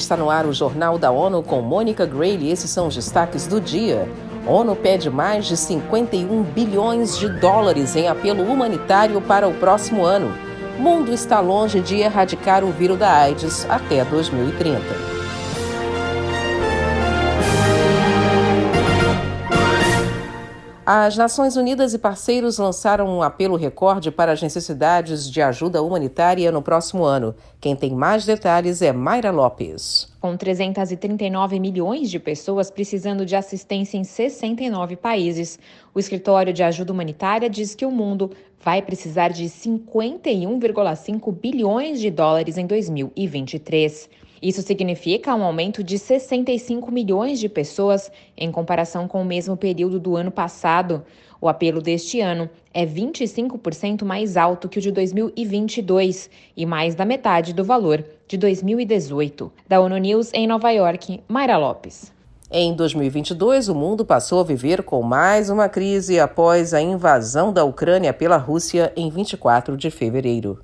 Está no ar o Jornal da ONU com Mônica Grayle. Esses são os destaques do dia. ONU pede mais de 51 bilhões de dólares em apelo humanitário para o próximo ano. Mundo está longe de erradicar o vírus da AIDS até 2030. As Nações Unidas e parceiros lançaram um apelo recorde para as necessidades de ajuda humanitária no próximo ano. Quem tem mais detalhes é Mayra Lopes. Com 339 milhões de pessoas precisando de assistência em 69 países, o Escritório de Ajuda Humanitária diz que o mundo vai precisar de 51,5 bilhões de dólares em 2023. Isso significa um aumento de 65 milhões de pessoas em comparação com o mesmo período do ano passado. O apelo deste ano é 25% mais alto que o de 2022 e mais da metade do valor de 2018. Da ONU News em Nova York, Mayra Lopes. Em 2022, o mundo passou a viver com mais uma crise após a invasão da Ucrânia pela Rússia em 24 de fevereiro.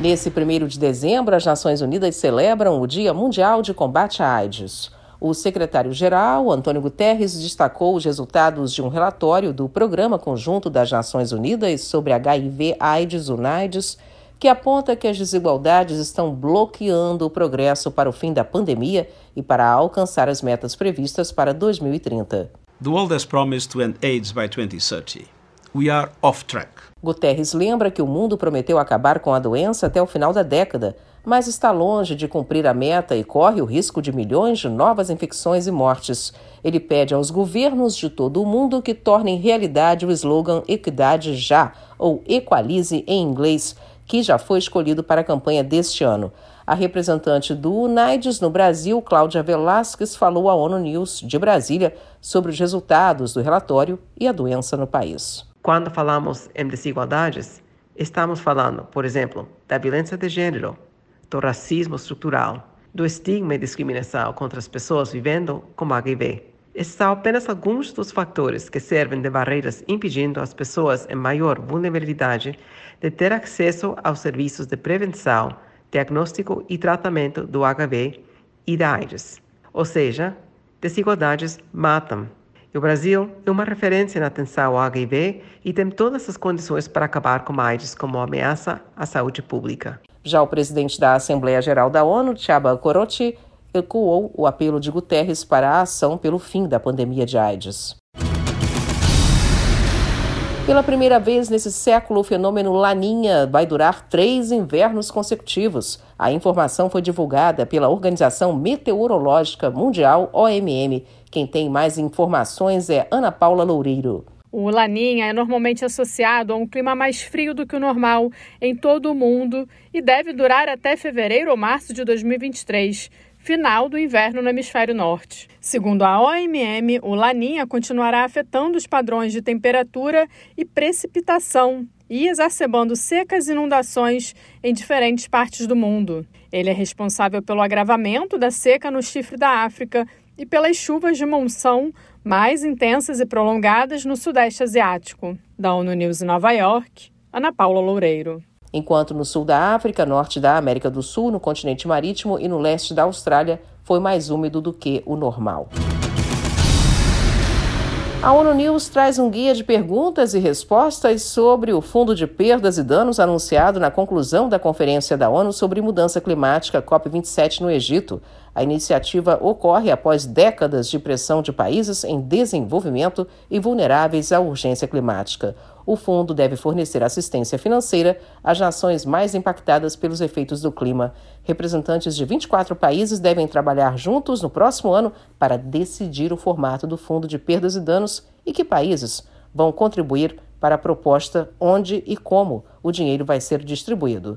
Nesse 1 de dezembro, as Nações Unidas celebram o Dia Mundial de Combate à AIDS. O secretário-geral, Antônio Guterres, destacou os resultados de um relatório do Programa Conjunto das Nações Unidas sobre HIV-AIDS, UNAIDS, que aponta que as desigualdades estão bloqueando o progresso para o fim da pandemia e para alcançar as metas previstas para 2030. The world has promised to end AIDS by 2030. We are off track. Guterres lembra que o mundo prometeu acabar com a doença até o final da década, mas está longe de cumprir a meta e corre o risco de milhões de novas infecções e mortes. Ele pede aos governos de todo o mundo que tornem realidade o slogan Equidade Já, ou Equalize em inglês, que já foi escolhido para a campanha deste ano. A representante do UNAIDS no Brasil, Cláudia Velasquez, falou à ONU News de Brasília sobre os resultados do relatório e a doença no país. Quando falamos em desigualdades, estamos falando, por exemplo, da violência de gênero, do racismo estrutural, do estigma e discriminação contra as pessoas vivendo com HIV. Esses são apenas alguns dos fatores que servem de barreiras impedindo as pessoas em maior vulnerabilidade de ter acesso aos serviços de prevenção, diagnóstico e tratamento do HIV e da AIDS. Ou seja, desigualdades matam o Brasil é uma referência na atenção ao HIV e tem todas as condições para acabar com a AIDS como ameaça à saúde pública. Já o presidente da Assembleia Geral da ONU, Chaba Korochi, ecoou o apelo de Guterres para a ação pelo fim da pandemia de AIDS. Pela primeira vez nesse século, o fenômeno Laninha vai durar três invernos consecutivos. A informação foi divulgada pela Organização Meteorológica Mundial, OMM. Quem tem mais informações é Ana Paula Loureiro. O Laninha é normalmente associado a um clima mais frio do que o normal em todo o mundo e deve durar até fevereiro ou março de 2023 final do inverno no hemisfério norte. Segundo a OMM, o Laninha continuará afetando os padrões de temperatura e precipitação e exacerbando secas e inundações em diferentes partes do mundo. Ele é responsável pelo agravamento da seca no chifre da África e pelas chuvas de monção mais intensas e prolongadas no Sudeste Asiático. Da ONU News em Nova York, Ana Paula Loureiro enquanto no sul da África, norte da América do Sul, no continente marítimo e no leste da Austrália foi mais úmido do que o normal. A ONU News traz um guia de perguntas e respostas sobre o Fundo de Perdas e Danos anunciado na conclusão da Conferência da ONU sobre Mudança Climática COP27 no Egito. A iniciativa ocorre após décadas de pressão de países em desenvolvimento e vulneráveis à urgência climática. O fundo deve fornecer assistência financeira às nações mais impactadas pelos efeitos do clima. Representantes de 24 países devem trabalhar juntos no próximo ano para decidir o formato do Fundo de Perdas e Danos e que países vão contribuir para a proposta, onde e como o dinheiro vai ser distribuído.